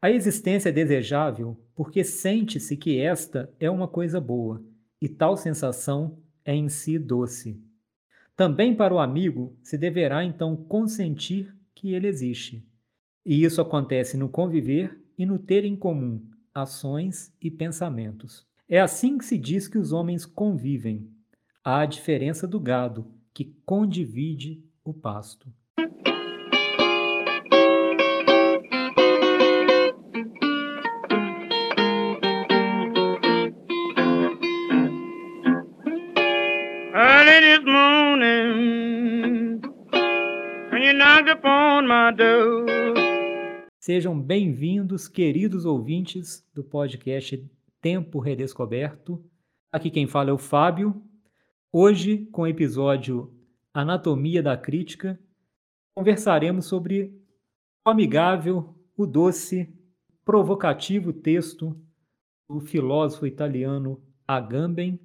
A existência é desejável porque sente-se que esta é uma coisa boa, e tal sensação é em si doce. Também para o amigo se deverá então consentir que ele existe. E isso acontece no conviver e no ter em comum ações e pensamentos. É assim que se diz que os homens convivem, à diferença do gado, que condivide o pasto. Sejam bem-vindos, queridos ouvintes do podcast Tempo Redescoberto. Aqui quem fala é o Fábio. Hoje, com o episódio Anatomia da Crítica, conversaremos sobre o amigável, o doce, provocativo texto do filósofo italiano Agamben,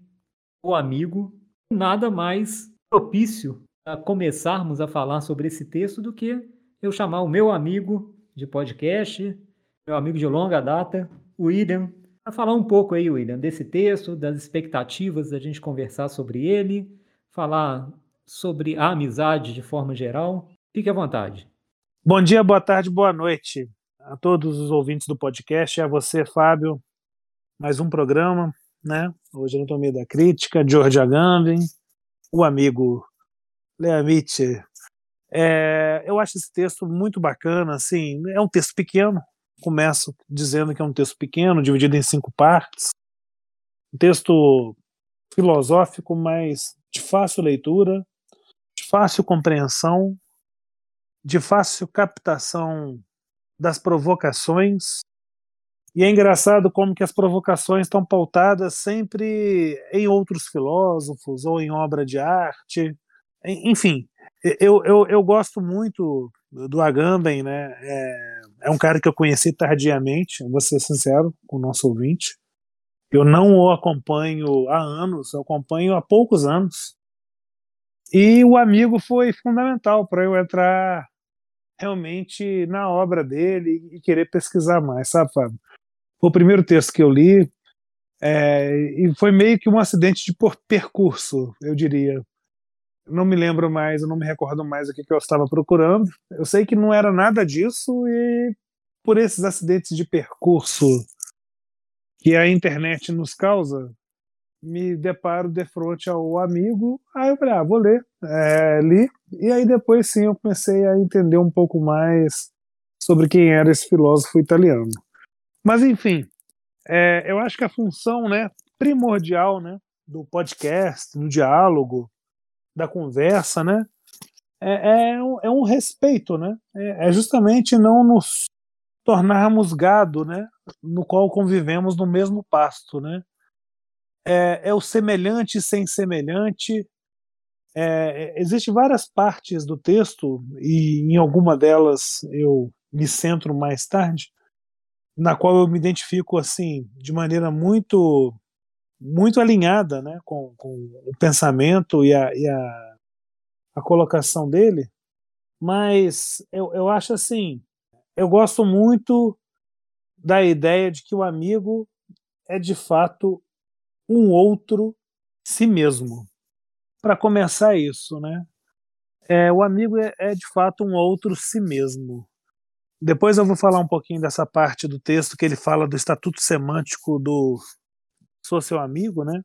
O Amigo. Nada mais propício a começarmos a falar sobre esse texto do que eu chamar o meu amigo de podcast, meu amigo de longa data, William, para falar um pouco aí, William, desse texto, das expectativas da gente conversar sobre ele, falar sobre a amizade de forma geral. Fique à vontade. Bom dia, boa tarde, boa noite a todos os ouvintes do podcast, a você, Fábio. Mais um programa, né? Hoje Anatomia da Crítica, George Agamben, o amigo Leamite é, eu acho esse texto muito bacana, assim, é um texto pequeno, começo dizendo que é um texto pequeno, dividido em cinco partes, um texto filosófico, mas de fácil leitura, de fácil compreensão, de fácil captação das provocações, e é engraçado como que as provocações estão pautadas sempre em outros filósofos ou em obra de arte, enfim, eu, eu, eu gosto muito do Agamben, né? É, é um cara que eu conheci tardiamente, vou ser sincero com o nosso ouvinte. Eu não o acompanho há anos, eu acompanho há poucos anos. E o amigo foi fundamental para eu entrar realmente na obra dele e querer pesquisar mais, sabe, Fábio? Foi o primeiro texto que eu li é, e foi meio que um acidente de percurso, eu diria não me lembro mais, eu não me recordo mais o que, que eu estava procurando. Eu sei que não era nada disso e por esses acidentes de percurso que a internet nos causa, me deparo de frente ao amigo. Aí eu falei, ah, vou ler. É, li. E aí depois sim eu comecei a entender um pouco mais sobre quem era esse filósofo italiano. Mas enfim, é, eu acho que a função né, primordial né, do podcast, do diálogo, da conversa, né? É, é, um, é um respeito, né? É, é, justamente não nos tornarmos gado, né? No qual convivemos no mesmo pasto, né? É, é o semelhante sem semelhante. É, Existem várias partes do texto e em alguma delas eu me centro mais tarde, na qual eu me identifico assim de maneira muito muito alinhada né, com, com o pensamento e, a, e a, a colocação dele, mas eu, eu acho assim, eu gosto muito da ideia de que o amigo é de fato um outro si mesmo. Para começar isso, né? É, o amigo é, é, de fato um outro si mesmo. Depois eu vou falar um pouquinho dessa parte do texto que ele fala do estatuto semântico do, sou seu amigo, né?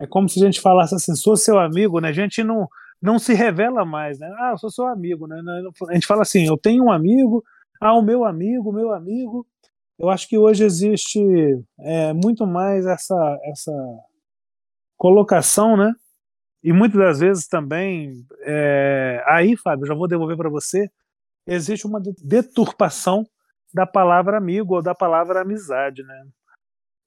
É como se a gente falasse assim, sou seu amigo, né? A gente não, não se revela mais, né? Ah, eu sou seu amigo, né? A gente fala assim, eu tenho um amigo, ah, o meu amigo, meu amigo. Eu acho que hoje existe é, muito mais essa, essa colocação, né? E muitas das vezes também, é, aí, Fábio, já vou devolver para você, existe uma deturpação da palavra amigo ou da palavra amizade, né?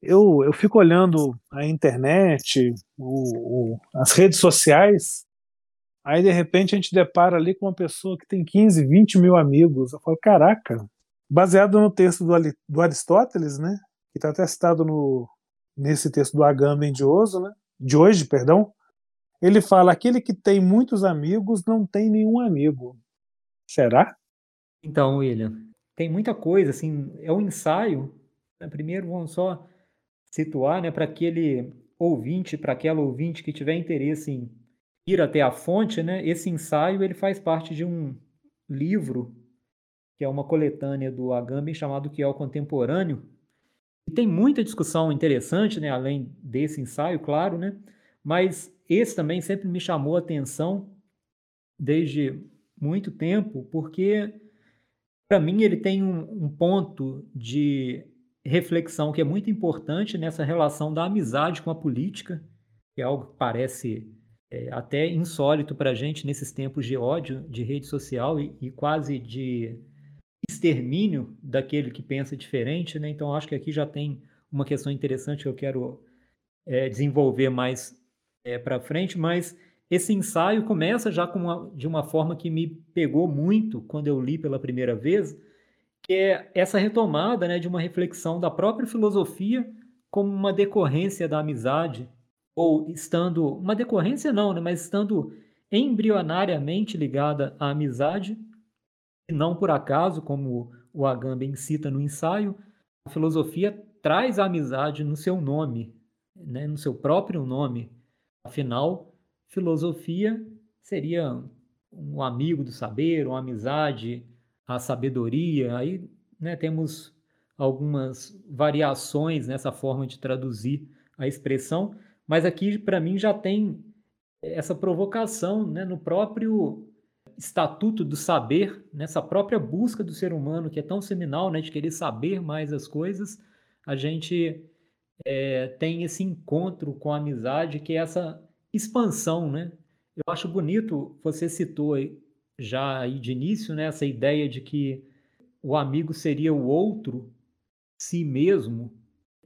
Eu, eu fico olhando a internet, o, o, as redes sociais, aí de repente a gente depara ali com uma pessoa que tem 15, 20 mil amigos. Eu falo, caraca, baseado no texto do, do Aristóteles, né, que está até citado no, nesse texto do Agamben de, Oso, né, de hoje, perdão, ele fala: aquele que tem muitos amigos não tem nenhum amigo. Será? Então, William, tem muita coisa, assim, é um ensaio. Né? Primeiro, vamos só situar, né, para aquele ouvinte, para aquela ouvinte que tiver interesse em ir até a fonte, né, esse ensaio ele faz parte de um livro que é uma coletânea do Agamben chamado Que é o Contemporâneo. E tem muita discussão interessante, né, além desse ensaio, claro, né, mas esse também sempre me chamou a atenção desde muito tempo, porque para mim ele tem um, um ponto de reflexão que é muito importante nessa relação da amizade com a política, que é algo que parece é, até insólito para a gente nesses tempos de ódio, de rede social e, e, quase de extermínio daquele que pensa diferente. Né? Então, acho que aqui já tem uma questão interessante que eu quero é, desenvolver mais é, para frente, mas esse ensaio começa já uma, de uma forma que me pegou muito quando eu li pela primeira vez, é essa retomada né, de uma reflexão da própria filosofia como uma decorrência da amizade, ou estando, uma decorrência não, né, mas estando embrionariamente ligada à amizade, e não por acaso, como o Agamben cita no ensaio, a filosofia traz a amizade no seu nome, né, no seu próprio nome. Afinal, filosofia seria um amigo do saber, uma amizade, a sabedoria. Aí né, temos algumas variações nessa forma de traduzir a expressão, mas aqui para mim já tem essa provocação né, no próprio estatuto do saber, nessa própria busca do ser humano que é tão seminal, né, de querer saber mais as coisas, a gente é, tem esse encontro com a amizade, que é essa expansão, né? Eu acho bonito, você citou já aí de início, né, essa ideia de que o amigo seria o outro, si mesmo.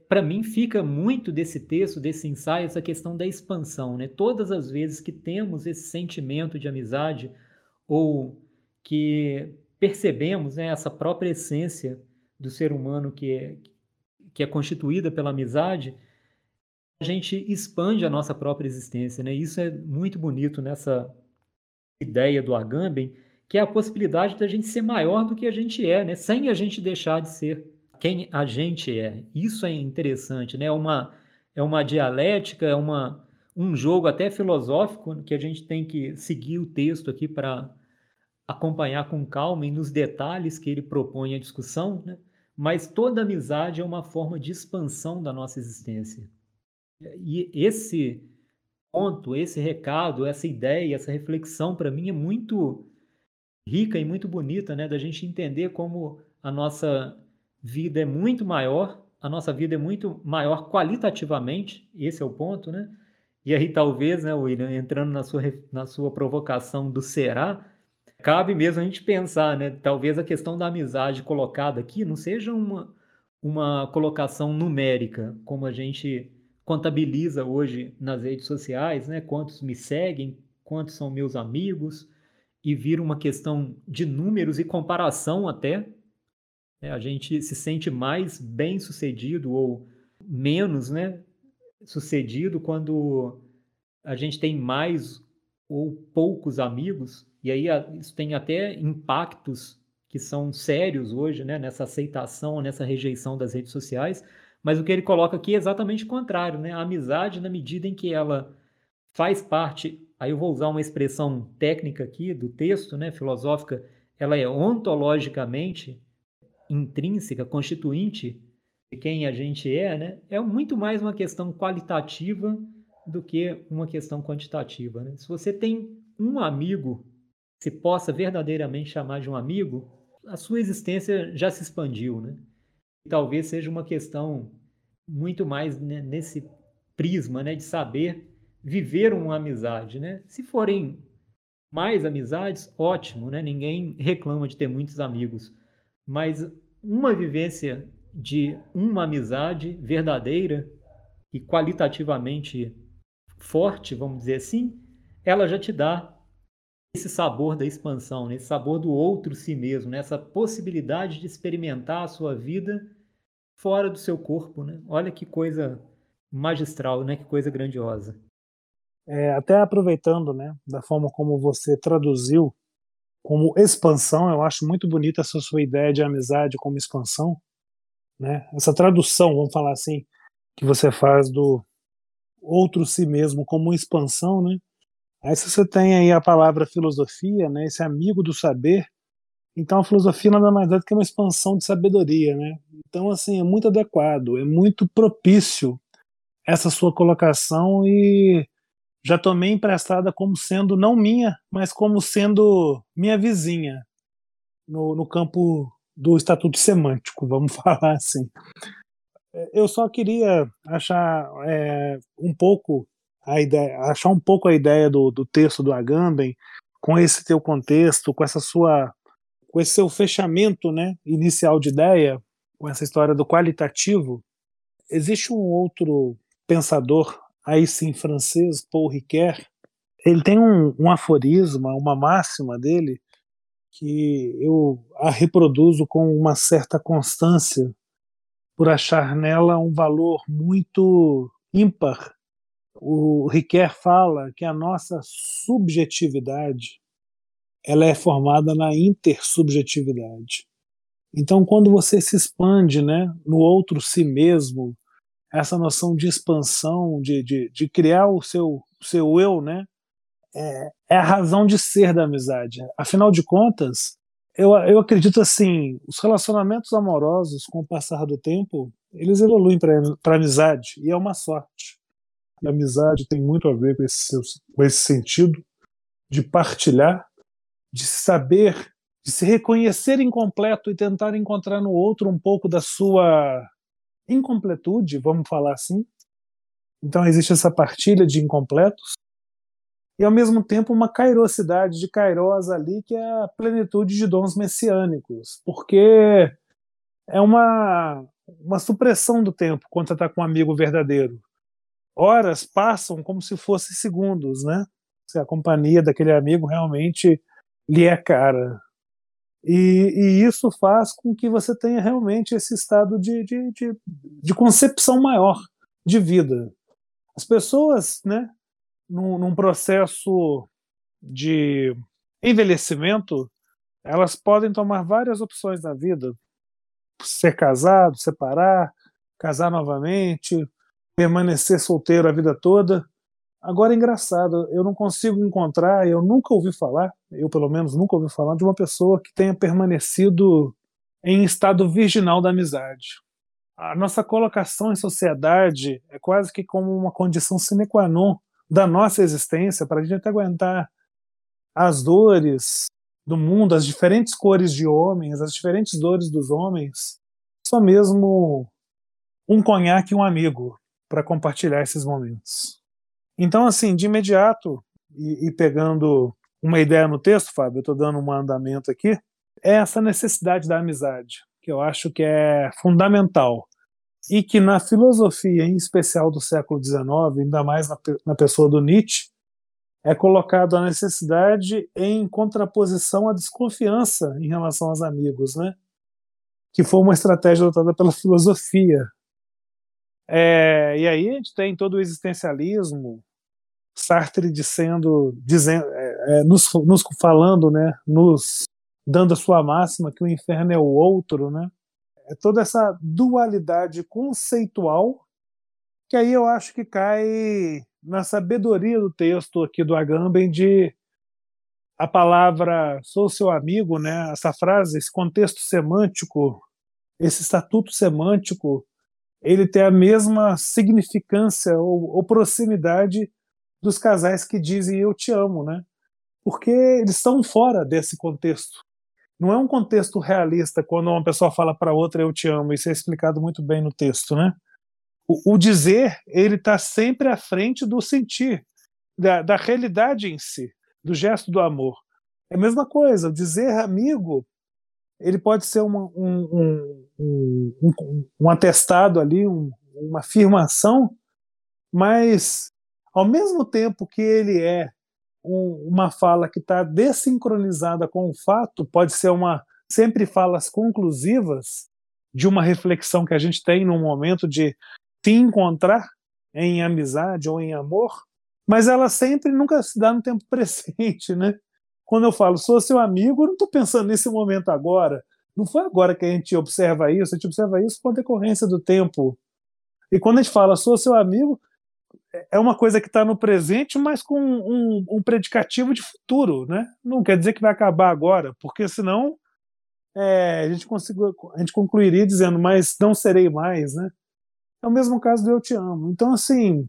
Para mim fica muito desse texto, desse ensaio, essa questão da expansão, né? Todas as vezes que temos esse sentimento de amizade ou que percebemos né, essa própria essência do ser humano que é, que é constituída pela amizade, a gente expande a nossa própria existência. Né? Isso é muito bonito nessa ideia do Agamben, que é a possibilidade da gente ser maior do que a gente é, né? sem a gente deixar de ser quem a gente é. Isso é interessante, né? é, uma, é uma dialética, é uma, um jogo até filosófico que a gente tem que seguir o texto aqui para acompanhar com calma e nos detalhes que ele propõe a discussão, né? mas toda amizade é uma forma de expansão da nossa existência. E esse ponto, esse recado, essa ideia, essa reflexão, para mim, é muito rica e muito bonita, né? Da gente entender como a nossa vida é muito maior, a nossa vida é muito maior qualitativamente, esse é o ponto, né? E aí, talvez, né, William, entrando na sua, na sua provocação do será, cabe mesmo a gente pensar, né? Talvez a questão da amizade colocada aqui não seja uma, uma colocação numérica, como a gente contabiliza hoje nas redes sociais, né? Quantos me seguem, quantos são meus amigos, e vira uma questão de números e comparação até. Né? A gente se sente mais bem sucedido ou menos, né? Sucedido quando a gente tem mais ou poucos amigos, e aí isso tem até impactos que são sérios hoje, né? Nessa aceitação, nessa rejeição das redes sociais mas o que ele coloca aqui é exatamente o contrário, né? A amizade, na medida em que ela faz parte, aí eu vou usar uma expressão técnica aqui do texto, né, filosófica, ela é ontologicamente intrínseca, constituinte de quem a gente é, né? É muito mais uma questão qualitativa do que uma questão quantitativa, né? Se você tem um amigo, se possa verdadeiramente chamar de um amigo, a sua existência já se expandiu, né? Talvez seja uma questão muito mais nesse prisma, né, de saber viver uma amizade, né? Se forem mais amizades, ótimo, né? Ninguém reclama de ter muitos amigos, mas uma vivência de uma amizade verdadeira e qualitativamente forte, vamos dizer assim, ela já te dá esse sabor da expansão, né? esse sabor do outro si mesmo, né? essa possibilidade de experimentar a sua vida fora do seu corpo. Né? Olha que coisa magistral, né? que coisa grandiosa. É, até aproveitando né, da forma como você traduziu como expansão. Eu acho muito bonita essa sua ideia de amizade como expansão, né? Essa tradução, vamos falar assim, que você faz do outro si mesmo como expansão, né? Aí se você tem aí a palavra filosofia, né? Esse amigo do saber, então a filosofia nada mais é do que uma expansão de sabedoria, né? Então assim é muito adequado, é muito propício essa sua colocação e já tomei emprestada como sendo não minha, mas como sendo minha vizinha no, no campo do estatuto semântico, vamos falar assim. Eu só queria achar é, um pouco a ideia, achar um pouco a ideia do, do texto do Agamben com esse teu contexto, com essa sua, com esse seu fechamento, né, inicial de ideia, com essa história do qualitativo. Existe um outro pensador aí sim francês, Paul Ricoeur, ele tem um, um aforisma, uma máxima dele, que eu a reproduzo com uma certa constância, por achar nela um valor muito ímpar. O Ricoeur fala que a nossa subjetividade ela é formada na intersubjetividade. Então, quando você se expande né, no outro si mesmo, essa noção de expansão, de, de, de criar o seu, seu eu, né? É, é, a razão de ser da amizade. Afinal de contas, eu, eu acredito assim, os relacionamentos amorosos, com o passar do tempo, eles evoluem para amizade, e é uma sorte. A amizade tem muito a ver com esse, com esse sentido de partilhar, de saber, de se reconhecer incompleto e tentar encontrar no outro um pouco da sua incompletude, vamos falar assim. Então existe essa partilha de incompletos e ao mesmo tempo uma cairosidade de Kairos ali que é a plenitude de dons messiânicos, porque é uma uma supressão do tempo quando você está com um amigo verdadeiro. Horas passam como se fossem segundos, né? Se a companhia daquele amigo realmente lhe é cara. E, e, isso faz com que você tenha realmente esse estado de, de, de, de concepção maior de vida. As pessoas, né, num, num, processo de envelhecimento, elas podem tomar várias opções na vida: ser casado, separar, casar novamente, permanecer solteiro a vida toda. Agora é engraçado, eu não consigo encontrar, eu nunca ouvi falar, eu pelo menos nunca ouvi falar, de uma pessoa que tenha permanecido em estado virginal da amizade. A nossa colocação em sociedade é quase que como uma condição sine qua non da nossa existência para a gente aguentar as dores do mundo, as diferentes cores de homens, as diferentes dores dos homens, só mesmo um conhaque e um amigo para compartilhar esses momentos. Então, assim, de imediato, e, e pegando uma ideia no texto, Fábio, eu estou dando um andamento aqui, é essa necessidade da amizade, que eu acho que é fundamental. E que na filosofia, em especial do século XIX, ainda mais na, na pessoa do Nietzsche, é colocado a necessidade em contraposição à desconfiança em relação aos amigos, né? que foi uma estratégia adotada pela filosofia é, e aí a gente tem todo o existencialismo, Sartre dizendo, dizendo é, é, nos, nos falando, né, nos dando a sua máxima que o inferno é o outro, né? É toda essa dualidade conceitual que aí eu acho que cai na sabedoria do texto aqui do Agamben de a palavra sou seu amigo, né? Essa frase, esse contexto semântico, esse estatuto semântico ele tem a mesma significância ou, ou, proximidade dos casais que dizem eu te amo, né? Porque eles estão fora desse contexto. Não é um contexto realista quando uma pessoa fala para outra eu te amo. Isso é explicado muito bem no texto, né? O, o dizer ele está sempre à frente do sentir, da, da realidade em si, do gesto do amor. É a mesma coisa. Dizer amigo ele pode ser uma, um, um, um, um, atestado ali, uma afirmação, mas ao mesmo tempo que ele é uma fala que está desincronizada com o fato, pode ser uma sempre falas conclusivas de uma reflexão que a gente tem num momento de se encontrar em amizade ou em amor, mas ela sempre nunca se dá no tempo presente, né? Quando eu falo sou seu amigo, eu não estou pensando nesse momento agora. Não foi agora que a gente observa isso, a gente observa isso com a decorrência do tempo. E quando a gente fala sou seu amigo, é uma coisa que está no presente, mas com um, um, predicativo de futuro, né? Não quer dizer que vai acabar agora, porque senão é, a, gente a gente concluiria dizendo, mas não serei mais, né? É o mesmo caso do Eu Te Amo. Então, assim,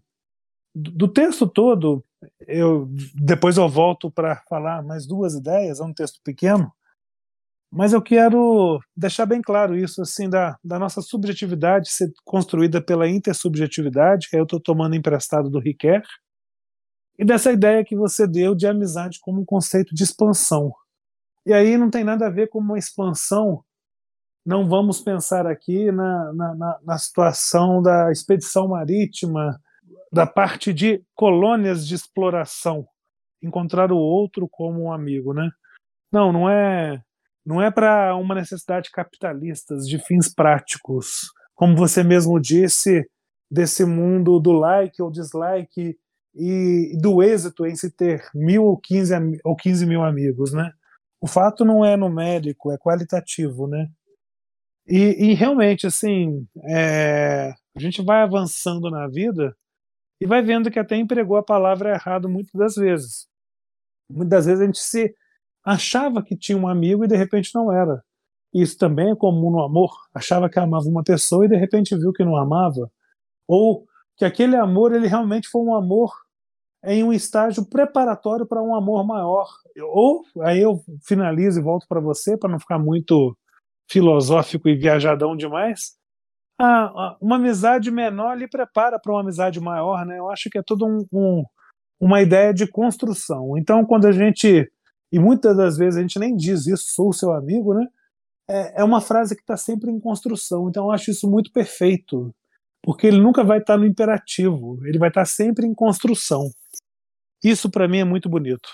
do texto todo, eu depois eu volto para falar mais duas ideias, é um texto pequeno, mas eu quero deixar bem claro isso, assim, da, da nossa subjetividade ser construída pela intersubjetividade, que eu estou tomando emprestado do Riquet, e dessa ideia que você deu de amizade como um conceito de expansão. E aí não tem nada a ver com uma expansão, não vamos pensar aqui na, na, na situação da expedição marítima, da parte de colônias de exploração, encontrar o outro como um amigo, né? Não, não é não é para uma necessidade capitalista, de fins práticos. Como você mesmo disse, desse mundo do like ou dislike e do êxito em se ter mil ou quinze, ou quinze mil amigos, né? O fato não é numérico, é qualitativo, né? E, e realmente, assim, é, a gente vai avançando na vida e vai vendo que até empregou a palavra errado muitas das vezes. Muitas das vezes a gente se achava que tinha um amigo e de repente não era. Isso também é comum no amor. Achava que amava uma pessoa e de repente viu que não amava. Ou que aquele amor ele realmente foi um amor em um estágio preparatório para um amor maior. Ou aí eu finalizo e volto para você para não ficar muito filosófico e viajadão demais. Ah, uma amizade menor lhe prepara para uma amizade maior, né? Eu acho que é tudo um, um, uma ideia de construção. Então, quando a gente e muitas das vezes a gente nem diz isso, sou seu amigo, né? É, é uma frase que está sempre em construção, então eu acho isso muito perfeito, porque ele nunca vai estar tá no imperativo, ele vai estar tá sempre em construção. Isso para mim é muito bonito.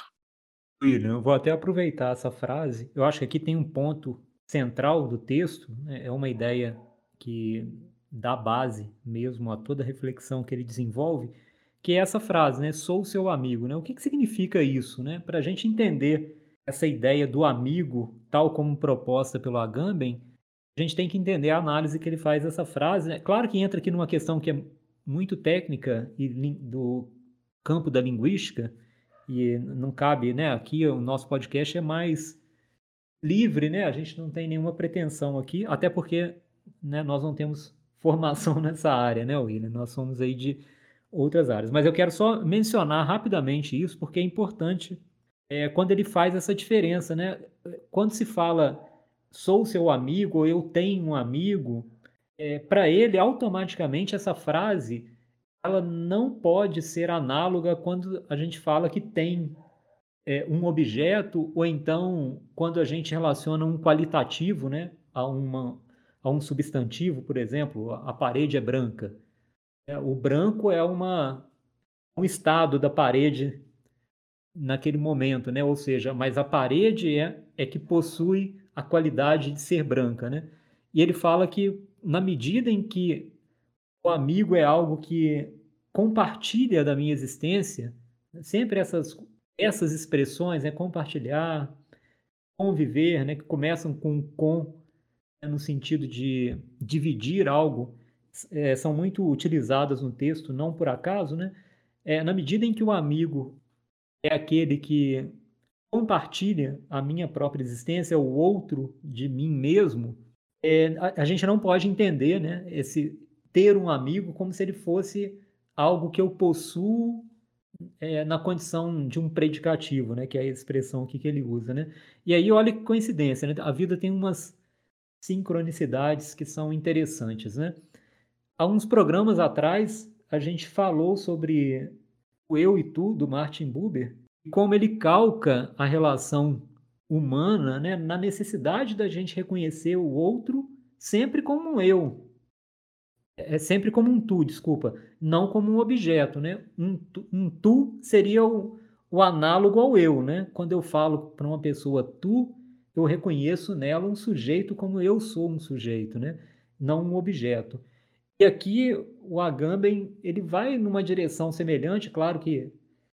William, eu vou até aproveitar essa frase. Eu acho que aqui tem um ponto central do texto, né? é uma ideia que dá base mesmo a toda a reflexão que ele desenvolve, que é essa frase, né? Sou seu amigo, né? O que, que significa isso, né? Para a gente entender essa ideia do amigo, tal como proposta pelo Agamben, a gente tem que entender a análise que ele faz dessa frase. Né? Claro que entra aqui numa questão que é muito técnica e do campo da linguística, e não cabe, né? Aqui o nosso podcast é mais livre, né? A gente não tem nenhuma pretensão aqui, até porque né, nós não temos formação nessa área, né, William? Nós somos aí de outras áreas. Mas eu quero só mencionar rapidamente isso, porque é importante é, quando ele faz essa diferença, né? Quando se fala sou seu amigo ou eu tenho um amigo, é, para ele automaticamente essa frase ela não pode ser análoga quando a gente fala que tem é, um objeto ou então quando a gente relaciona um qualitativo, né, a uma a um substantivo, por exemplo, a parede é branca. É, o branco é uma, um estado da parede naquele momento, né? Ou seja, mas a parede é, é que possui a qualidade de ser branca, né? E ele fala que na medida em que o amigo é algo que compartilha da minha existência, sempre essas essas expressões, né, compartilhar, conviver, né, que começam com com no sentido de dividir algo é, são muito utilizadas no texto, não por acaso, né? É, na medida em que o amigo é aquele que compartilha a minha própria existência, o outro de mim mesmo, é, a, a, gente não pode entender, né? Esse ter um amigo como se ele fosse algo que eu possuo é, na condição de um predicativo, né? Que é a expressão que ele usa, né? E aí olha que coincidência, né? A vida tem umas sincronicidades que são interessantes, né? Há uns programas atrás, a gente falou sobre o eu e tu, do Martin Buber, e como ele calca a relação humana né, na necessidade da gente reconhecer o outro sempre como um eu. É sempre como um tu, desculpa, não como um objeto. Né? Um, tu, um tu seria o, o análogo ao eu. Né? Quando eu falo para uma pessoa tu, eu reconheço nela um sujeito como eu sou um sujeito, né? não um objeto. E aqui o Agamben ele vai numa direção semelhante, claro que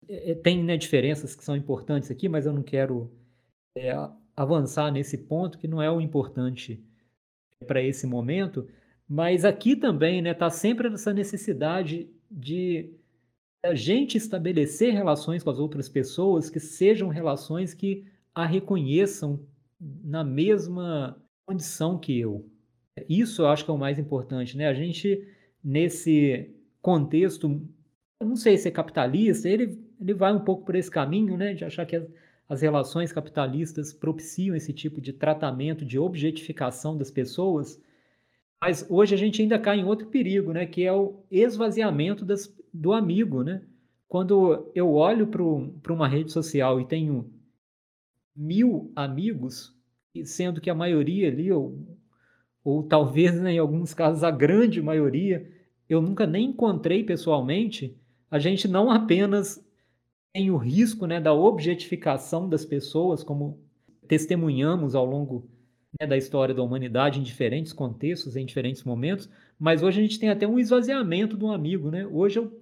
é, é, tem né, diferenças que são importantes aqui, mas eu não quero é, avançar nesse ponto, que não é o importante para esse momento, mas aqui também está né, tá sempre essa necessidade de a gente estabelecer relações com as outras pessoas que sejam relações que a reconheçam na mesma condição que eu. Isso eu acho que é o mais importante, né? A gente, nesse contexto, não sei se é capitalista, ele, ele vai um pouco por esse caminho, né? De achar que as, as relações capitalistas propiciam esse tipo de tratamento, de objetificação das pessoas. Mas hoje a gente ainda cai em outro perigo, né? Que é o esvaziamento das, do amigo, né? Quando eu olho para uma rede social e tenho mil amigos, sendo que a maioria ali, ou, ou talvez né, em alguns casos a grande maioria, eu nunca nem encontrei pessoalmente, a gente não apenas tem o risco né, da objetificação das pessoas, como testemunhamos ao longo né, da história da humanidade em diferentes contextos, em diferentes momentos, mas hoje a gente tem até um esvaziamento do amigo. Né? Hoje eu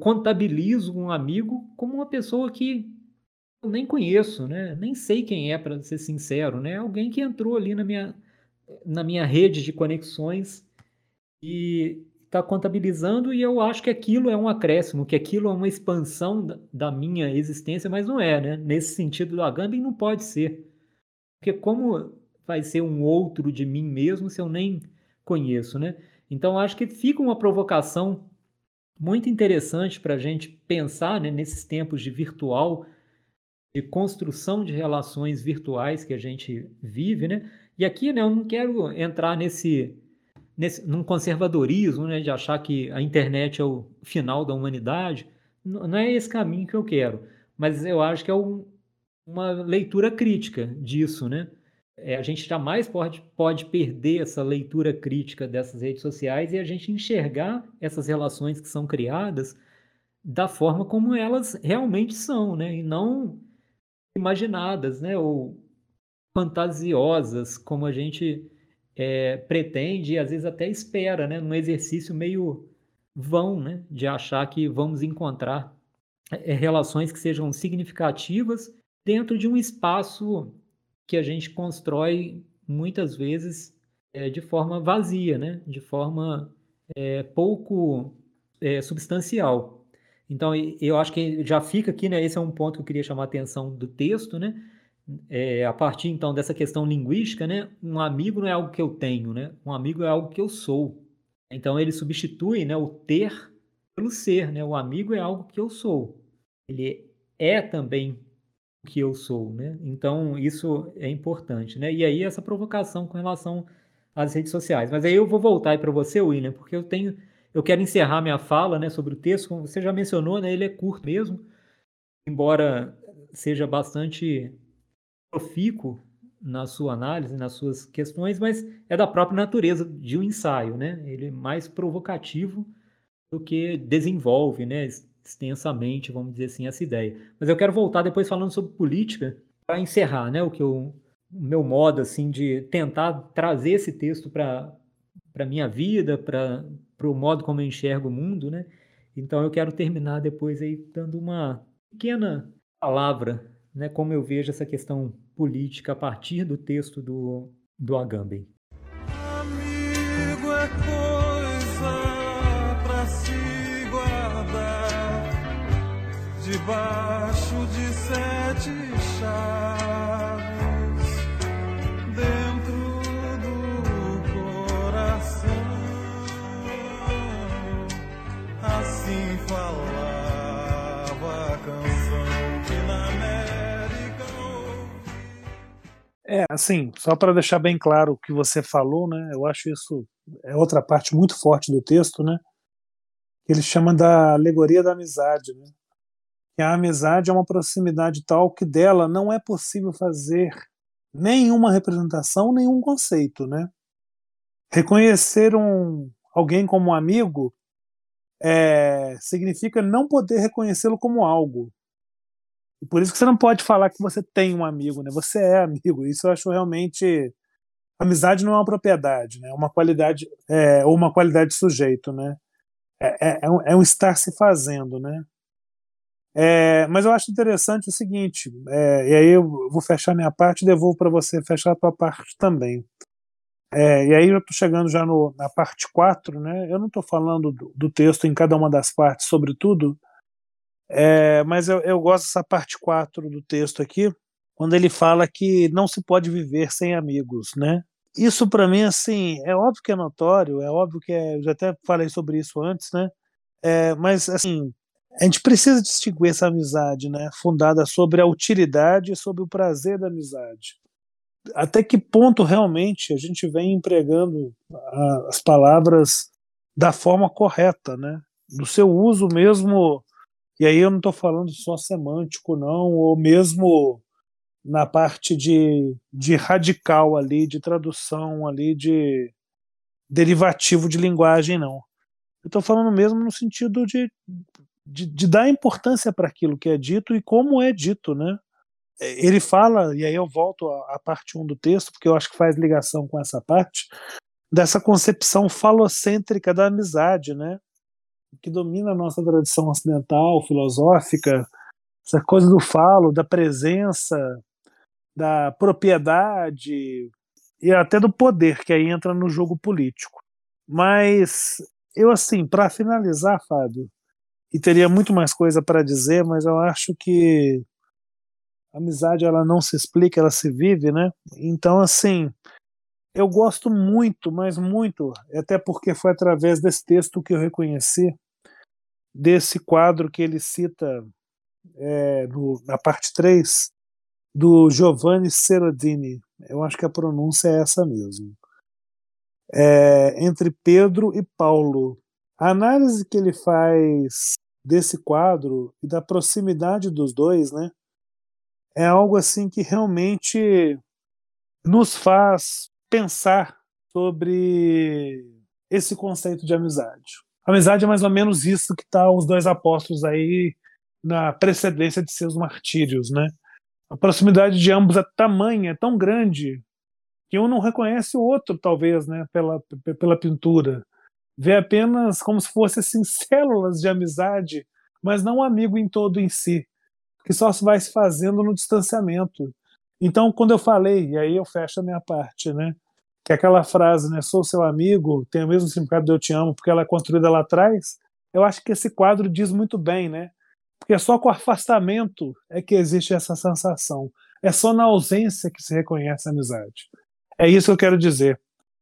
contabilizo um amigo como uma pessoa que eu nem conheço, né? nem sei quem é, para ser sincero. Né? Alguém que entrou ali na minha, na minha rede de conexões e está contabilizando e eu acho que aquilo é um acréscimo, que aquilo é uma expansão da, minha existência, mas não é, né? Nesse sentido, do Agamben não pode ser. Porque como vai ser um outro de mim mesmo se eu nem conheço, né? Então acho que fica uma provocação muito interessante para a gente pensar né, nesses tempos de virtual, de construção de relações virtuais que a gente vive, né? E aqui, né, eu não quero entrar nesse nesse, num conservadorismo, né, de achar que a internet é o final da humanidade. Não é esse caminho que eu quero, mas eu acho que é um, uma leitura crítica disso, né? É, a gente jamais pode, pode perder essa leitura crítica dessas redes sociais e a gente enxergar essas relações que são criadas da forma como elas realmente são, né? E não imaginadas, né? Ou fantasiosas, como a gente é, pretende e às vezes até espera, né, num exercício meio vão, né, de achar que vamos encontrar é, relações que sejam significativas dentro de um espaço que a gente constrói muitas vezes é, de forma vazia, né, de forma é, pouco é, substancial. Então, eu acho que já fica aqui, né, esse é um ponto que eu queria chamar a atenção do texto, né, é, a partir então dessa questão linguística, né, um amigo não é algo que eu tenho, né, um amigo é algo que eu sou. Então ele substitui, né, o ter pelo ser, né, o amigo é algo que eu sou. Ele é também o que eu sou, né? Então isso é importante, né? E aí essa provocação com relação às redes sociais. Mas aí eu vou voltar para você, William, porque eu tenho, eu quero encerrar minha fala, né, sobre o texto. Como você já mencionou, né, ele é curto mesmo, embora seja bastante profícuo na sua análise, nas suas questões, mas é da própria natureza de um ensaio, né? Ele é mais provocativo do que desenvolve, né, extensamente, vamos dizer assim, essa ideia. Mas eu quero voltar depois falando sobre política para encerrar, né, o que eu, o meu modo assim de tentar trazer esse texto para para minha vida, para para o modo como eu enxergo o mundo, né? Então eu quero terminar depois aí dando uma pequena palavra né, como eu vejo essa questão política a partir do texto do, do Agamben. Amigo é coisa pra se guardar debaixo de sete chaves falava a canção que na É, assim, só para deixar bem claro o que você falou, né? Eu acho isso é outra parte muito forte do texto, né? Ele chama da alegoria da amizade, né? Que a amizade é uma proximidade tal que dela não é possível fazer nenhuma representação, nenhum conceito, né? Reconhecer um alguém como um amigo é, significa não poder reconhecê-lo como algo, e por isso que você não pode falar que você tem um amigo, né? Você é amigo. Isso eu acho realmente. Amizade não é uma propriedade, né? É uma qualidade é, ou uma qualidade de sujeito, né? É, é, é, um, é um estar se fazendo, né? É, mas eu acho interessante o seguinte, é, e aí eu vou fechar minha parte e devolvo para você fechar a tua parte também. É, e aí eu estou chegando já no, na parte 4, né? Eu não estou falando do, do, texto em cada uma das partes, sobretudo, é, mas eu, eu gosto dessa parte 4 do texto aqui, quando ele fala que não se pode viver sem amigos, né? Isso para mim, assim, é óbvio que é notório, é óbvio que é, eu já até falei sobre isso antes, né? É, mas, assim, a gente precisa distinguir essa amizade, né, fundada sobre a utilidade e sobre o prazer da amizade. Até que ponto realmente a gente vem empregando a, as palavras da forma correta, né? Do seu uso mesmo, e aí eu não estou falando só semântico, não, ou mesmo na parte de, de radical ali, de tradução ali, de derivativo de linguagem, não. Eu estou falando mesmo no sentido de de, de dar importância para aquilo que é dito e como é dito, né? Ele fala, e aí eu volto à parte 1 do texto, porque eu acho que faz ligação com essa parte, dessa concepção falocêntrica da amizade, né? Que domina a nossa tradição ocidental, filosófica, essa coisa do falo, da presença, da propriedade e até do poder, que aí entra no jogo político. Mas eu, assim, para finalizar, Fábio, e teria muito mais coisa para dizer, mas eu acho que amizade ela não se explica, ela se vive, né? Então, assim, eu gosto muito, mas muito, até porque foi através desse texto que eu reconheci, desse quadro que ele cita é, no, na parte 3, do Giovanni Serodini. Eu acho que a pronúncia é essa mesmo. É, entre Pedro e Paulo. A análise que ele faz desse quadro e da proximidade dos dois, né? É algo assim que realmente nos faz pensar sobre esse conceito de amizade. amizade é mais ou menos isso que tá os dois apóstolos aí na precedência de seus martírios, né? A proximidade de ambos é tamanha, é tão grande que um não reconhece o outro, talvez, né, pela, pela pintura vê apenas como se fossem assim, células de amizade, mas não um amigo em todo em si, que só se vai se fazendo no distanciamento. Então, quando eu falei, e aí eu fecho a minha parte, né? Que aquela frase, né? Sou seu amigo, tem o mesmo significado de eu te amo, porque ela é construída lá atrás. Eu acho que esse quadro diz muito bem, né? Porque só com o afastamento é que existe essa sensação. É só na ausência que se reconhece a amizade. É isso que eu quero dizer.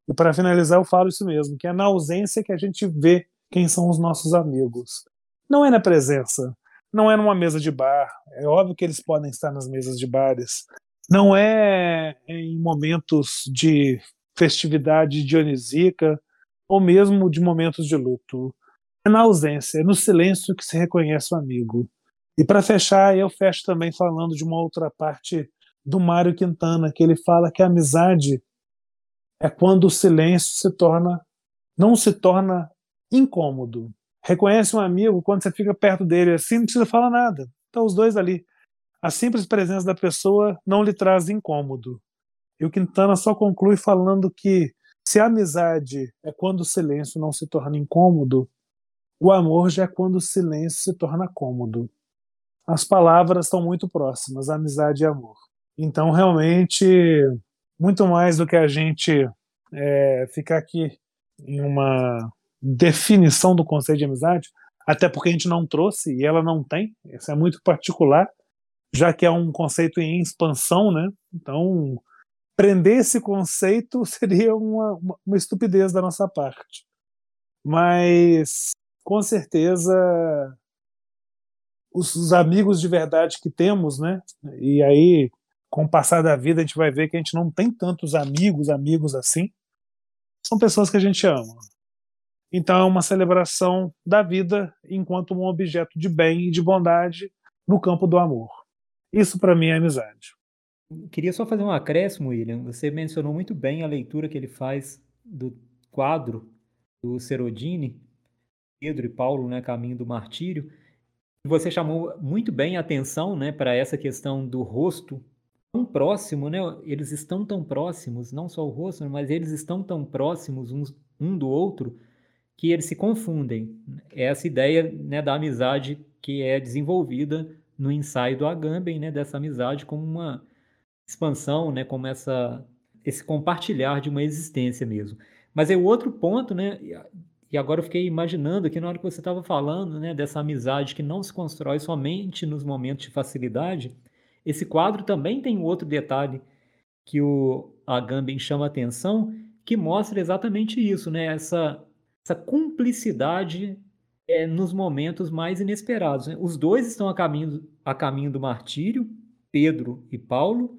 E para finalizar, eu falo isso mesmo, que é na ausência que a gente vê quem são os nossos amigos. Não é na presença, não é numa mesa de bar. É óbvio que eles podem estar nas mesas de bares. Não é em momentos de festividade dionisíaca ou mesmo de momentos de luto. É na ausência, é no silêncio que se reconhece o amigo. E para fechar, eu fecho também falando de uma outra parte do Mário Quintana, que ele fala que a amizade é quando o silêncio se torna não se torna incômodo. Reconhece um amigo quando você fica perto dele assim, não precisa falar nada. Estão os dois ali. A simples presença da pessoa não lhe traz incômodo. E o Quintana só conclui falando que se a amizade é quando o silêncio não se torna incômodo, o amor já é quando o silêncio se torna cômodo. As palavras estão muito próximas, amizade e amor. Então, realmente, muito mais do que a gente é, ficar aqui em uma definição do conceito de amizade, até porque a gente não trouxe e ela não tem, isso é muito particular, já que é um conceito em expansão, né? Então, prender esse conceito seria uma, uma, estupidez da nossa parte. Mas, com certeza, os, os amigos de verdade que temos, né? E aí com o passar da vida, a gente vai ver que a gente não tem tantos amigos, amigos assim. São pessoas que a gente ama. Então é uma celebração da vida enquanto um objeto de bem e de bondade no campo do amor. Isso para mim é amizade. Queria só fazer um acréscimo, William. Você mencionou muito bem a leitura que ele faz do quadro do Serodini, Pedro e Paulo, né, Caminho do Martírio. Você chamou muito bem a atenção, né, para essa questão do rosto tão próximo, né? Eles estão tão próximos, não só o rosto, mas eles estão tão próximos uns, um do outro que eles se confundem. É essa ideia né, da amizade que é desenvolvida no ensaio do Agamben, né, dessa amizade como uma expansão, né, como essa esse compartilhar de uma existência mesmo. Mas é o outro ponto, né, e agora eu fiquei imaginando aqui na hora que você estava falando, né, dessa amizade que não se constrói somente nos momentos de facilidade, esse quadro também tem um outro detalhe que o Agamben chama atenção, que mostra exatamente isso, né, essa, essa cumplicidade é, nos momentos mais inesperados. Né? Os dois estão a caminho, a caminho do martírio, Pedro e Paulo,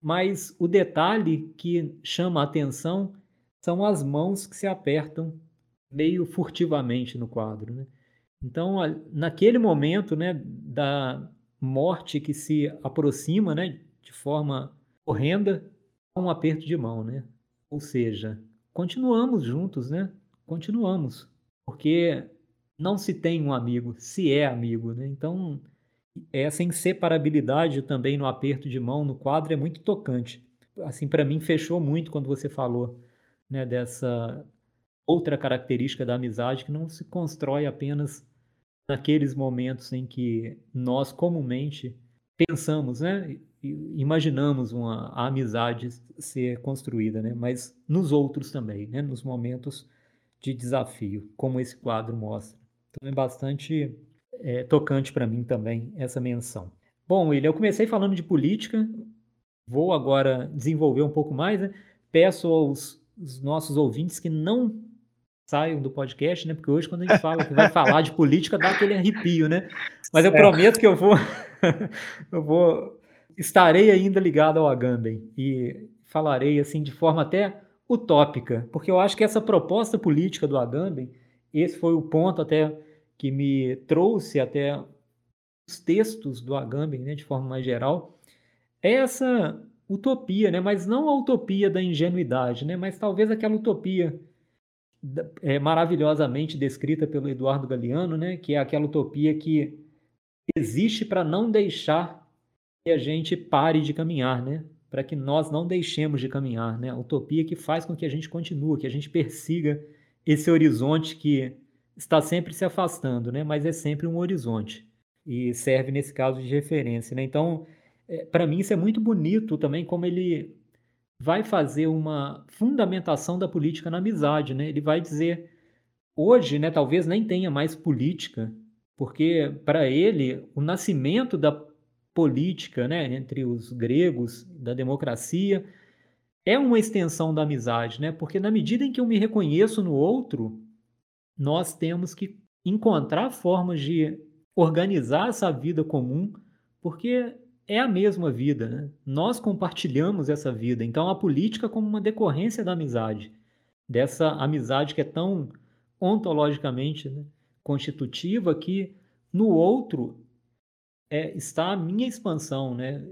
mas o detalhe que chama a atenção são as mãos que se apertam meio furtivamente no quadro. Né? Então, naquele momento né, da morte que se aproxima né, de forma horrenda, há um aperto de mão. Né? Ou seja, continuamos juntos, né? Continuamos, porque não se tem um amigo, se é amigo. Né? Então, essa inseparabilidade também no aperto de mão no quadro é muito tocante. Assim, para mim, fechou muito quando você falou né, dessa outra característica da amizade que não se constrói apenas naqueles momentos em que nós comumente pensamos, né, imaginamos uma a amizade ser construída, né, mas nos outros também, né, nos momentos de desafio, como esse quadro mostra. Então é bastante é, tocante para mim também essa menção. Bom, William, eu comecei falando de política, vou agora desenvolver um pouco mais. Né? Peço aos nossos ouvintes que não saiam do podcast, né? Porque hoje, quando a gente fala que vai falar de política, dá aquele arrepio, né? Mas eu prometo que eu vou, eu vou, estarei ainda ligado ao Agamben e falarei assim de forma até utópica, porque eu acho que essa proposta política do Agamben, esse foi o ponto até que me trouxe até os textos do Agamben, né, de forma mais geral, é essa utopia, né, mas não a utopia da ingenuidade, né, mas talvez aquela utopia é, maravilhosamente descrita pelo Eduardo Galeano, né, que é aquela utopia que existe para não deixar que a gente pare de caminhar, né, para que nós não deixemos de caminhar, né, utopia que faz com que a gente continue, que a gente persiga esse horizonte que está sempre se afastando, né? mas é sempre um horizonte e serve nesse caso de referência. Né? Então, é, para mim, isso é muito bonito também, como ele vai fazer uma fundamentação da política na amizade. Né? Ele vai dizer, hoje, né, talvez nem tenha mais política, porque para ele o nascimento da política né, entre os gregos, da democracia, é uma extensão da amizade, né? porque na medida em que eu me reconheço no outro, nós temos que encontrar formas de organizar essa vida comum, porque é a mesma vida, né? Nós compartilhamos essa vida. Então a política como uma decorrência da amizade, dessa amizade que é tão ontologicamente né, constitutiva que no outro é, está a minha expansão, né?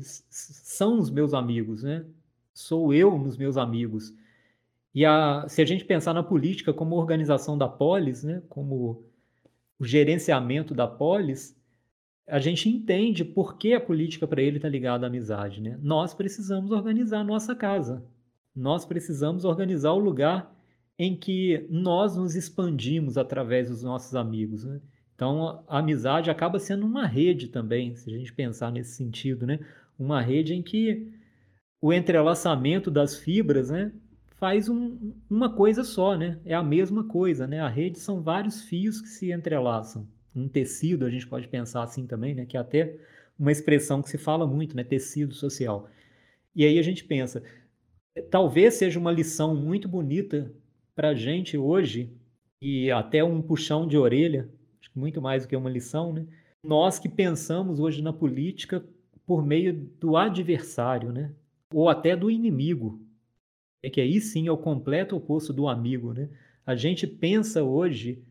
São os meus amigos, né? Sou eu nos meus amigos. E a, se a gente pensar na política como organização da polis, né, como o gerenciamento da polis, a gente entende por que a política para ele está ligada à amizade. Né? Nós precisamos organizar a nossa casa. Nós precisamos organizar o lugar em que nós nos expandimos através dos nossos amigos. Né? Então, a amizade acaba sendo uma rede também, se a gente pensar nesse sentido, né? Uma rede em que o entrelaçamento das fibras, né, faz um, uma coisa só, né? É a mesma coisa, né? A rede são vários fios que se entrelaçam. Um tecido, a gente pode pensar assim também, né? Que é até uma expressão que se fala muito, né? Tecido social. E aí a gente pensa, talvez seja uma lição muito bonita para a gente hoje, e até um puxão de orelha, muito mais do que uma lição, né? Nós que pensamos hoje na política por meio do adversário, né? Ou até do inimigo, é que aí sim é o completo oposto do amigo. Né? A gente pensa hoje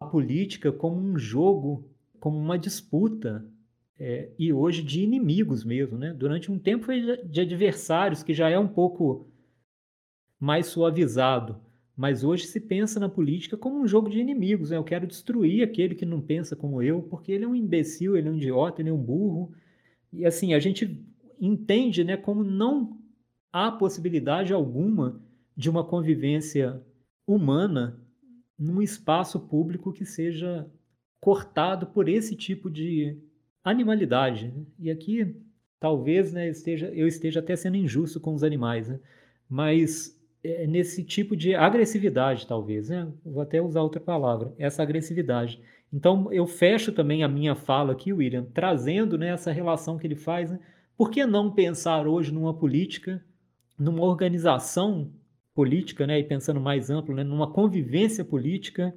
a política como um jogo, como uma disputa, é, e hoje de inimigos mesmo. Né? Durante um tempo foi de adversários, que já é um pouco mais suavizado. Mas hoje se pensa na política como um jogo de inimigos. Né? Eu quero destruir aquele que não pensa como eu, porque ele é um imbecil, ele é um idiota, ele é um burro. E assim, a gente entende né, como não há possibilidade alguma de uma convivência humana num espaço público que seja cortado por esse tipo de animalidade. Né? E aqui, talvez, né, esteja, eu esteja até sendo injusto com os animais, né? mas nesse tipo de agressividade, talvez. Né? Vou até usar outra palavra, essa agressividade. Então, eu fecho também a minha fala aqui, William, trazendo né, essa relação que ele faz. Né? Por que não pensar hoje numa política, numa organização política, né, e pensando mais amplo, né, numa convivência política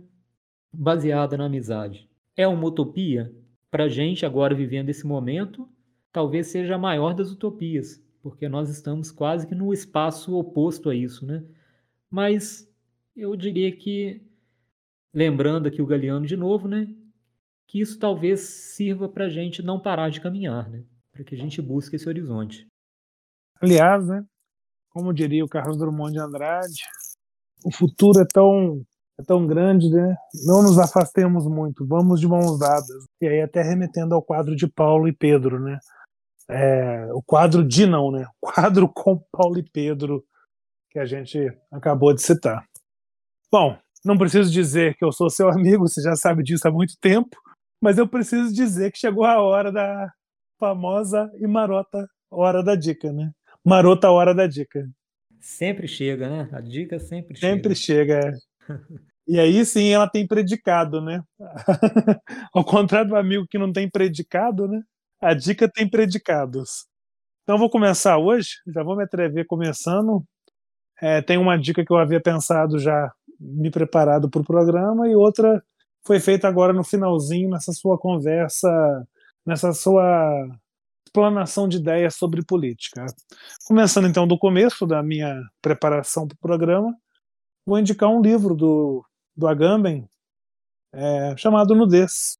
baseada na amizade? É uma utopia? Para a gente, agora vivendo esse momento, talvez seja a maior das utopias, porque nós estamos quase que no espaço oposto a isso. Né? Mas eu diria que lembrando aqui o Galeano de novo, né? Que isso talvez sirva para a gente não parar de caminhar, né? Para que a gente busque esse horizonte. Aliás, né? Como diria o Carlos Drummond de Andrade, o futuro é tão é tão grande, né? Não nos afastemos muito, vamos de mãos dadas. E aí até remetendo ao quadro de Paulo e Pedro, né? É, o quadro de não, né? O quadro com Paulo e Pedro que a gente acabou de citar. Bom, não preciso dizer que eu sou seu amigo, você já sabe disso há muito tempo, mas eu preciso dizer que chegou a hora da famosa e marota hora da dica, né? Marota hora da dica. Sempre chega, né? A dica sempre, sempre chega. Sempre chega. É. E aí sim ela tem predicado, né? Ao contrário do amigo que não tem predicado, né? A dica tem predicados. Então vou começar hoje, já vou me atrever começando. É, tem uma dica que eu havia pensado já me preparado para o programa e outra foi feita agora no finalzinho, nessa sua conversa, nessa sua explanação de ideias sobre política. Começando então do começo da minha preparação para o programa, vou indicar um livro do, do Agamben é, chamado Nudez.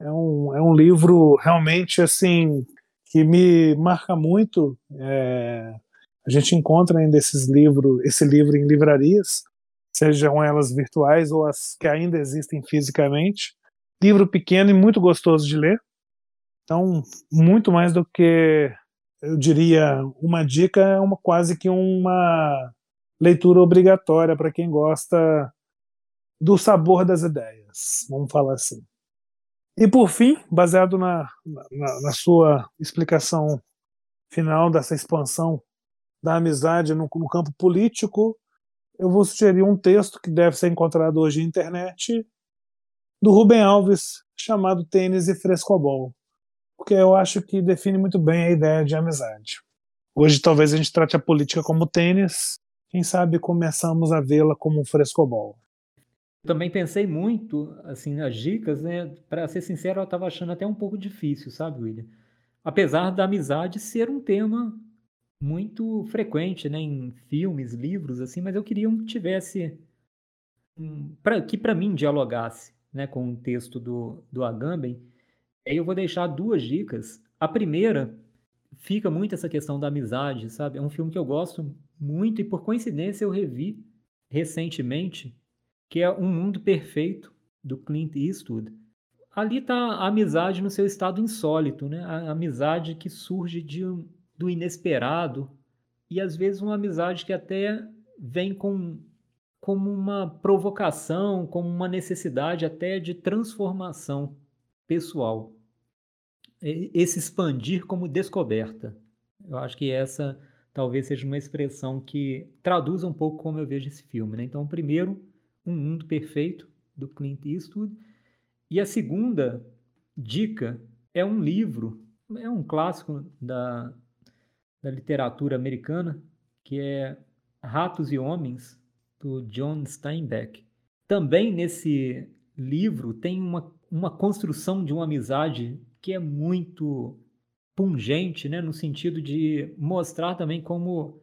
É um, é um livro realmente assim que me marca muito. É, a gente encontra ainda esses livros, esse livro em livrarias sejam elas virtuais ou as que ainda existem fisicamente. Livro pequeno e muito gostoso de ler. Então, muito mais do que eu diria uma dica, é uma quase que uma leitura obrigatória para quem gosta do sabor das ideias, vamos falar assim. E por fim, baseado na, na, na sua explicação final dessa expansão da amizade no, no campo político, eu vou sugerir um texto que deve ser encontrado hoje na internet, do Rubem Alves, chamado Tênis e Frescobol, porque eu acho que define muito bem a ideia de amizade. Hoje talvez a gente trate a política como tênis, quem sabe começamos a vê-la como um frescobol. Também pensei muito assim nas dicas, né? Para ser sincero, eu estava achando até um pouco difícil, sabe, William? Apesar da amizade ser um tema muito frequente, né, em filmes, livros, assim, mas eu queria um que tivesse, um, pra, que para mim dialogasse, né, com o texto do, do Agamben. Aí eu vou deixar duas dicas. A primeira fica muito essa questão da amizade, sabe? É um filme que eu gosto muito e por coincidência eu revi recentemente, que é Um Mundo Perfeito do Clint Eastwood. Ali está a amizade no seu estado insólito, né? A amizade que surge de do inesperado e às vezes uma amizade que até vem com como uma provocação, como uma necessidade até de transformação pessoal. Esse expandir como descoberta. Eu acho que essa talvez seja uma expressão que traduz um pouco como eu vejo esse filme. Né? Então, primeiro, Um Mundo Perfeito, do Clint Eastwood. E a segunda dica é um livro, é um clássico da, da literatura americana, que é Ratos e Homens, do John Steinbeck. Também nesse livro tem uma, uma construção de uma amizade que é muito pungente, né, no sentido de mostrar também como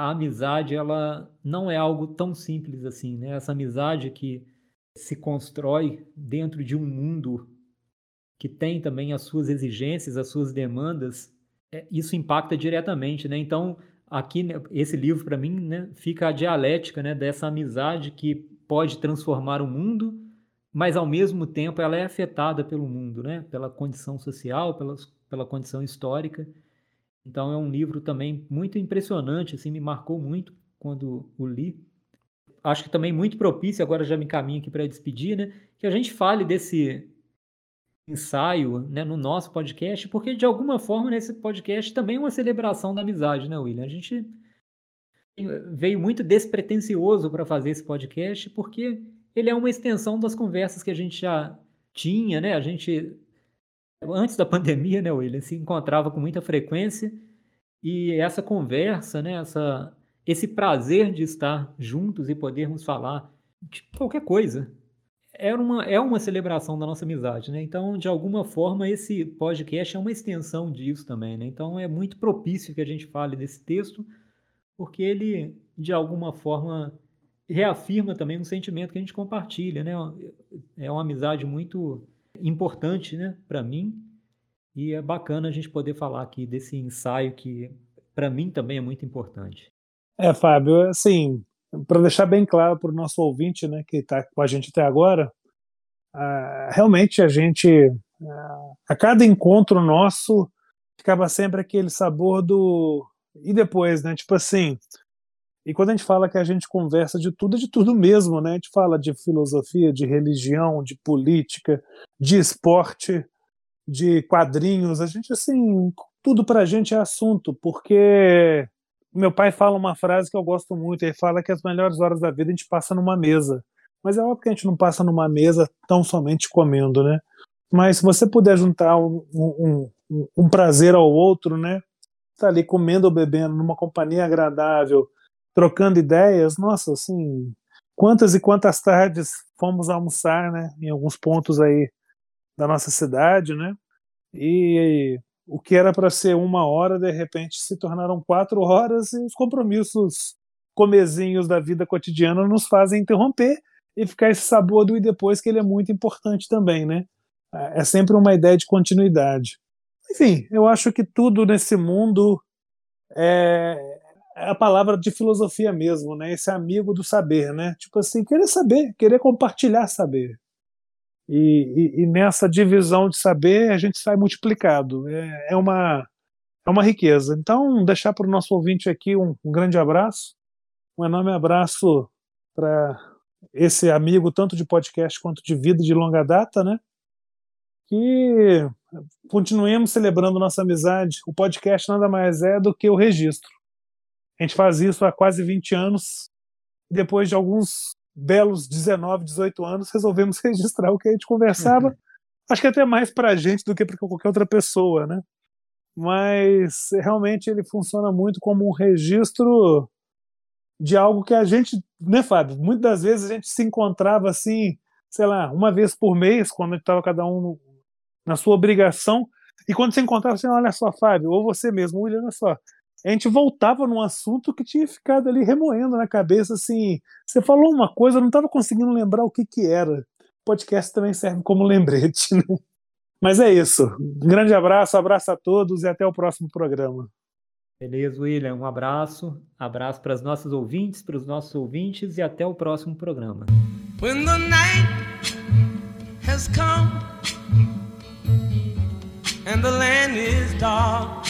a amizade ela não é algo tão simples assim, né? Essa amizade que se constrói dentro de um mundo que tem também as suas exigências, as suas demandas, é, isso impacta diretamente, né? Então, aqui, né, esse livro, para mim, né, fica a dialética né, dessa amizade que pode transformar o mundo, mas, ao mesmo tempo, ela é afetada pelo mundo, né? Pela condição social, pela, pela condição histórica. Então, é um livro também muito impressionante, assim, me marcou muito quando o li. Acho que também muito propício, agora já me caminho aqui para despedir, né? Que a gente fale desse ensaio né, no nosso podcast, porque de alguma forma nesse podcast também é uma celebração da amizade, né, William? A gente veio muito despretensioso para fazer esse podcast, porque ele é uma extensão das conversas que a gente já tinha, né? A gente, antes da pandemia, né, William, se encontrava com muita frequência e essa conversa, né, essa, esse prazer de estar juntos e podermos falar de qualquer coisa, era uma, é uma celebração da nossa amizade, né? Então, de alguma forma, esse podcast é uma extensão disso também, né? Então, é muito propício que a gente fale desse texto, porque ele, de alguma forma, reafirma também um sentimento que a gente compartilha, né? É uma amizade muito importante, né, para mim, e é bacana a gente poder falar aqui desse ensaio que, para mim, também é muito importante. É, Fábio, assim, para deixar bem claro para o nosso ouvinte, né, que está com a gente até agora, uh, realmente a gente, uh, a cada encontro nosso, ficava sempre aquele sabor do e depois, né, tipo assim, e quando a gente fala que a gente conversa de tudo, é de tudo mesmo, né? A gente fala de filosofia, de religião, de política, de esporte, de quadrinhos. A gente, assim, tudo pra gente é assunto, porque meu pai fala uma frase que eu gosto muito, ele fala que as melhores horas da vida a gente passa numa mesa. Mas é óbvio que a gente não passa numa mesa tão somente comendo, né? Mas se você puder juntar um, um, um, um prazer ao outro, né? Tá ali comendo ou bebendo numa companhia agradável, trocando ideias, nossa, assim, quantas e quantas tardes fomos almoçar, né? Em alguns pontos aí da nossa cidade, né? E o que era para ser uma hora, de repente se tornaram quatro horas, e os compromissos comezinhos da vida cotidiana nos fazem interromper e ficar esse sabor do e depois, que ele é muito importante também, né? É sempre uma ideia de continuidade. Enfim, eu acho que tudo nesse mundo é, é a palavra de filosofia mesmo, né? Esse amigo do saber, né? Tipo assim, querer saber, querer compartilhar saber. E, e, e, nessa divisão de saber a gente sai multiplicado. É, é uma, é uma riqueza. Então, deixar para o nosso ouvinte aqui um, um, grande abraço, um enorme abraço para esse amigo, tanto de podcast quanto de vida de longa data, né? Que continuemos celebrando nossa amizade. O podcast nada mais é do que o registro. A gente faz isso há quase 20 anos. Depois de alguns belos 19, 18 anos, resolvemos registrar o que a gente conversava. Uhum. Acho que até mais para a gente do que para qualquer outra pessoa, né? Mas realmente ele funciona muito como um registro de algo que a gente, né, Fábio? Muitas das vezes a gente se encontrava assim, sei lá, uma vez por mês, quando estava cada um na sua obrigação, e quando se encontrava assim, olha só, Fábio, ou você mesmo, olha só, a gente voltava num assunto que tinha ficado ali remoendo na cabeça, assim, você falou uma coisa, eu não estava conseguindo lembrar o que que era. O podcast também serve como lembrete, né? Mas é isso. Um grande abraço, abraço a todos e até o próximo programa. Beleza, William. Um abraço. Abraço para os nossos ouvintes, para os nossos ouvintes e até o próximo programa. When the night has come and the land is dark